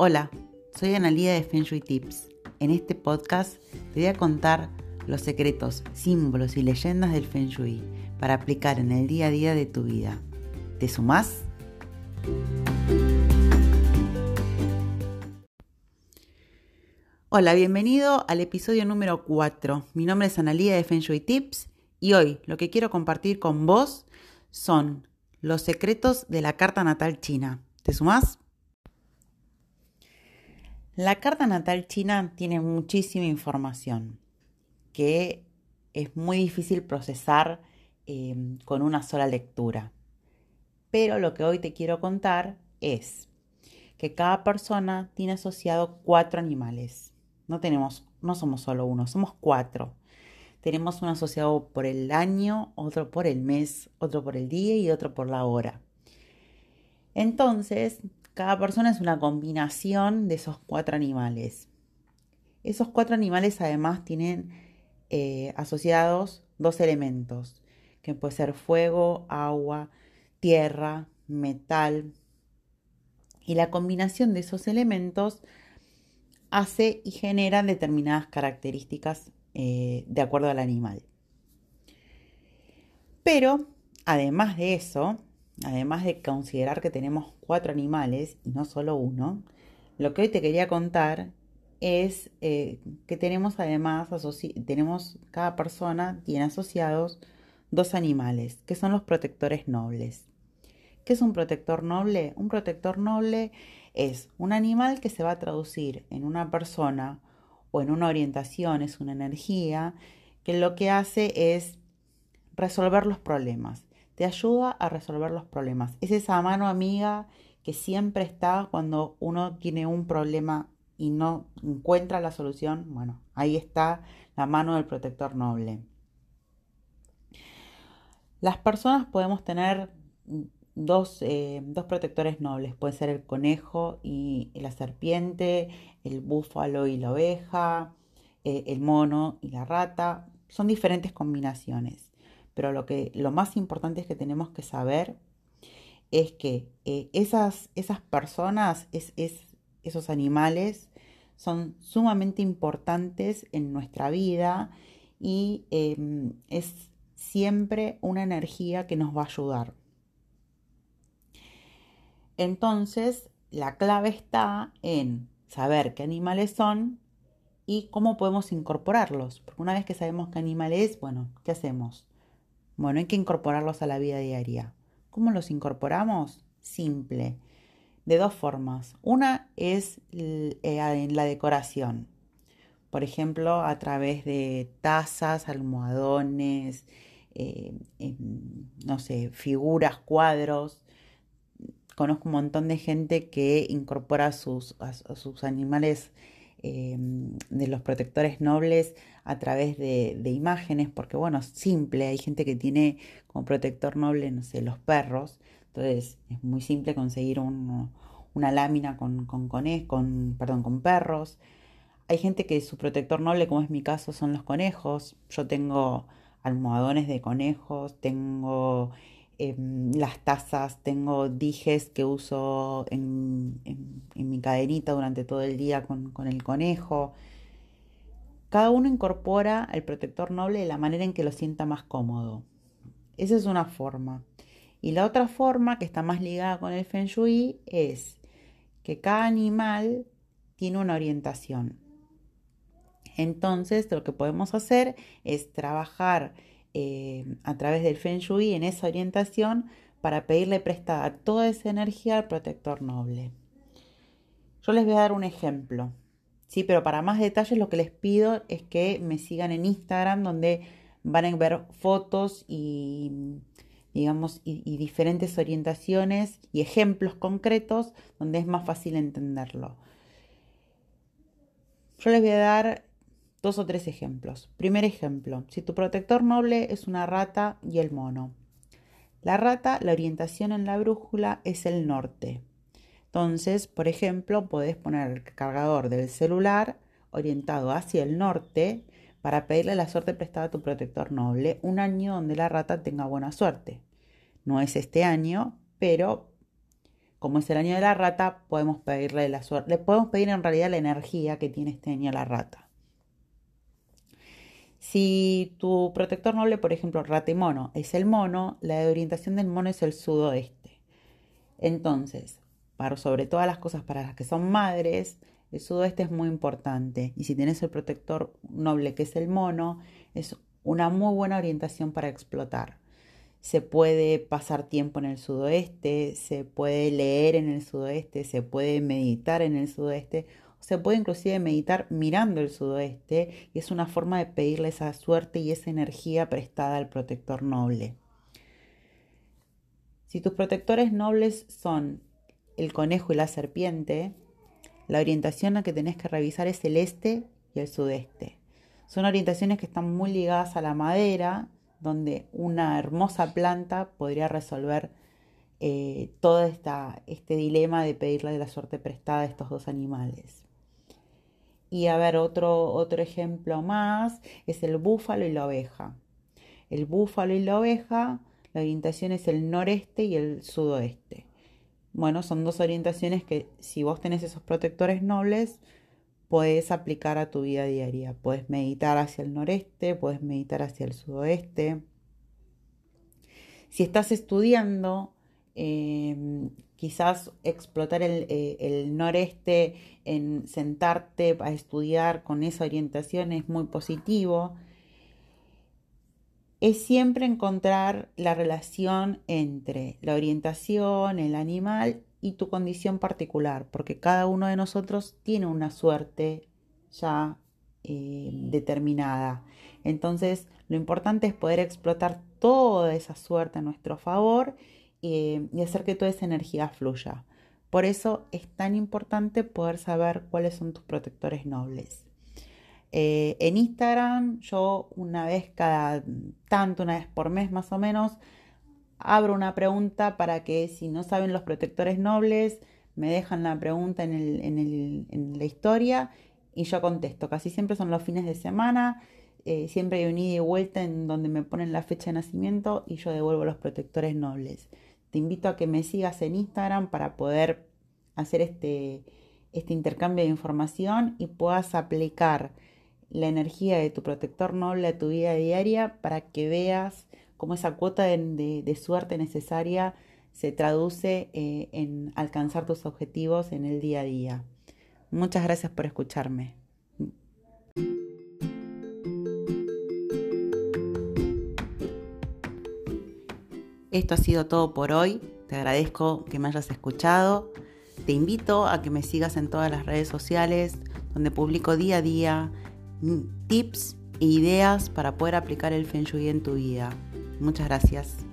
Hola, soy Analía de Feng Shui Tips. En este podcast te voy a contar los secretos, símbolos y leyendas del Feng Shui para aplicar en el día a día de tu vida. ¿Te sumás? Hola, bienvenido al episodio número 4. Mi nombre es Analía de Feng Shui Tips y hoy lo que quiero compartir con vos son los secretos de la carta natal china. ¿Te sumás? La carta natal china tiene muchísima información que es muy difícil procesar em, con una sola lectura. Pero lo que hoy te quiero contar es que cada persona tiene asociado cuatro animales. No tenemos, no somos solo uno, somos cuatro. Tenemos uno asociado por el año, otro por el mes, otro por el día y otro por la hora. Entonces, cada persona es una combinación de esos cuatro animales. Esos cuatro animales además tienen eh, asociados dos elementos, que puede ser fuego, agua, tierra, metal. Y la combinación de esos elementos hace y genera determinadas características eh, de acuerdo al animal. Pero, además de eso, además de considerar que tenemos cuatro animales y no solo uno, lo que hoy te quería contar es eh, que tenemos además, tenemos, cada persona tiene asociados dos animales, que son los protectores nobles. ¿Qué es un protector noble? Un protector noble es un animal que se va a traducir en una persona o en una orientación, es una energía, que lo que hace es resolver los problemas te ayuda a resolver los problemas. Es esa mano amiga que siempre está cuando uno tiene un problema y no encuentra la solución. Bueno, ahí está la mano del protector noble. Las personas podemos tener dos, eh, protectores nobles. Puede ser el conejo y la serpiente, el búfalo y la oveja, eh, el mono y la rata. Son diferentes combinaciones pero lo, que, lo más importante es que tenemos que saber es que eh, esas, esas personas, es, esos animales, son sumamente importantes en nuestra vida y em, es siempre una energía que nos va a ayudar. Entonces, la clave está en saber qué animales son y cómo podemos incorporarlos. Porque una vez que sabemos qué animal es, bueno, ¿qué hacemos? Bueno, hay que incorporarlos a la vida diaria. ¿Cómo los incorporamos? Simple. De dos formas. Una es eh, en la decoración. Por ejemplo, a través de tazas, almohadones, eh, no sé, figuras, cuadros. Conozco un montón de gente que incorpora sus, a sus animales Em, de los protectores nobles a través de, imágenes, porque bueno, simple, hay gente que tiene como protector noble, no sé, los perros, entonces es muy simple conseguir una lámina con, con, con, perdón, con perros. Hay gente que su protector noble, como es mi caso, son los conejos. Yo tengo almohadones de conejos, tengo Em, las tazas, tengo dijes que uso en, mi cadenita durante todo el día con, el conejo. Cada uno incorpora el protector noble de la manera en que lo sienta más cómodo. Esa es una forma. Y la otra forma que está más ligada con el feng shui es que cada animal tiene una orientación. Entonces lo que podemos hacer es trabajar eh, a través del Feng Shui en esa orientación para pedirle prestada toda esa energía al protector noble. Yo les voy a dar un ejemplo, sí, pero para más detalles lo que les pido es que me sigan en Instagram donde van a ver fotos y digamos y diferentes orientaciones y ejemplos concretos donde es más fácil entenderlo. Yo les voy a dar Dos o tres ejemplos. Primer ejemplo, si tu protector noble es una rata y el mono. La rata, la orientación en la brújula es el norte. Entonces, por ejemplo, podés poner el cargador del celular orientado hacia el norte para pedirle la suerte prestada a tu protector noble un año donde la rata tenga buena suerte. No es este año, pero como es el año de la rata, podemos pedirle la suerte. Le podemos pedir en realidad la energía que tiene este año la rata. Si tu protector noble, por ejemplo, rata y mono, es el mono, la orientación del mono es el sudoeste. Entonces, para, sobre todas las cosas para las que son madres, el sudoeste es muy importante. Y si tienes el protector noble que es el mono, es una muy buena orientación para explotar. Se puede pasar tiempo en el sudoeste, se puede leer en el sudoeste, se puede meditar en el sudoeste, se puede inclusive meditar mirando el sudoeste y es una forma de pedirle esa suerte y esa energía prestada al protector noble. Si tus protectores nobles son el conejo y la serpiente, la orientación a que tenés que revisar es el este y el sudeste. Son orientaciones que están muy ligadas a la madera, donde una hermosa planta podría resolver eh, todo esta, este dilema de pedirle la suerte prestada a estos dos animales. Y a ver, otro, otro ejemplo más es el búfalo y la oveja. El búfalo y la oveja, la orientación es el noreste y el sudoeste. Bueno, son dos orientaciones que si vos tenés esos protectores nobles, puedes aplicar a tu vida diaria. Puedes meditar hacia el noreste, puedes meditar hacia el sudoeste. Si estás estudiando, em, quizás explotar el, eh, el, noreste en sentarte a estudiar con esa orientación es muy positivo. Es siempre encontrar la relación entre la orientación, el animal y tu condición particular, porque cada uno de nosotros tiene una suerte ya eh, determinada. Entonces, lo importante es poder explotar toda esa suerte a nuestro favor eh, y hacer que toda esa energía fluya. Por eso es tan importante poder saber cuáles son tus protectores nobles. Eh, en Instagram yo una vez cada tanto, una vez por mes más o menos, abro una pregunta para que si no saben los protectores nobles, me dejan la pregunta en, el, en, el, en la historia y yo contesto. Casi siempre son los fines de semana, eh, siempre hay un ida y vuelta en donde me ponen la fecha de nacimiento y yo devuelvo los protectores nobles. Te invito a que me sigas en Instagram para poder hacer este, este intercambio de información y puedas aplicar la energía de tu protector noble a tu vida diaria para que veas cómo esa cuota de, suerte necesaria se traduce eh, en alcanzar tus objetivos en el día a día. Muchas gracias por escucharme. Esto ha sido todo por hoy. Te agradezco que me hayas escuchado. Te invito a que me sigas en todas las redes sociales donde publico día a día tips e ideas para poder aplicar el Feng Shui en tu vida. Muchas gracias.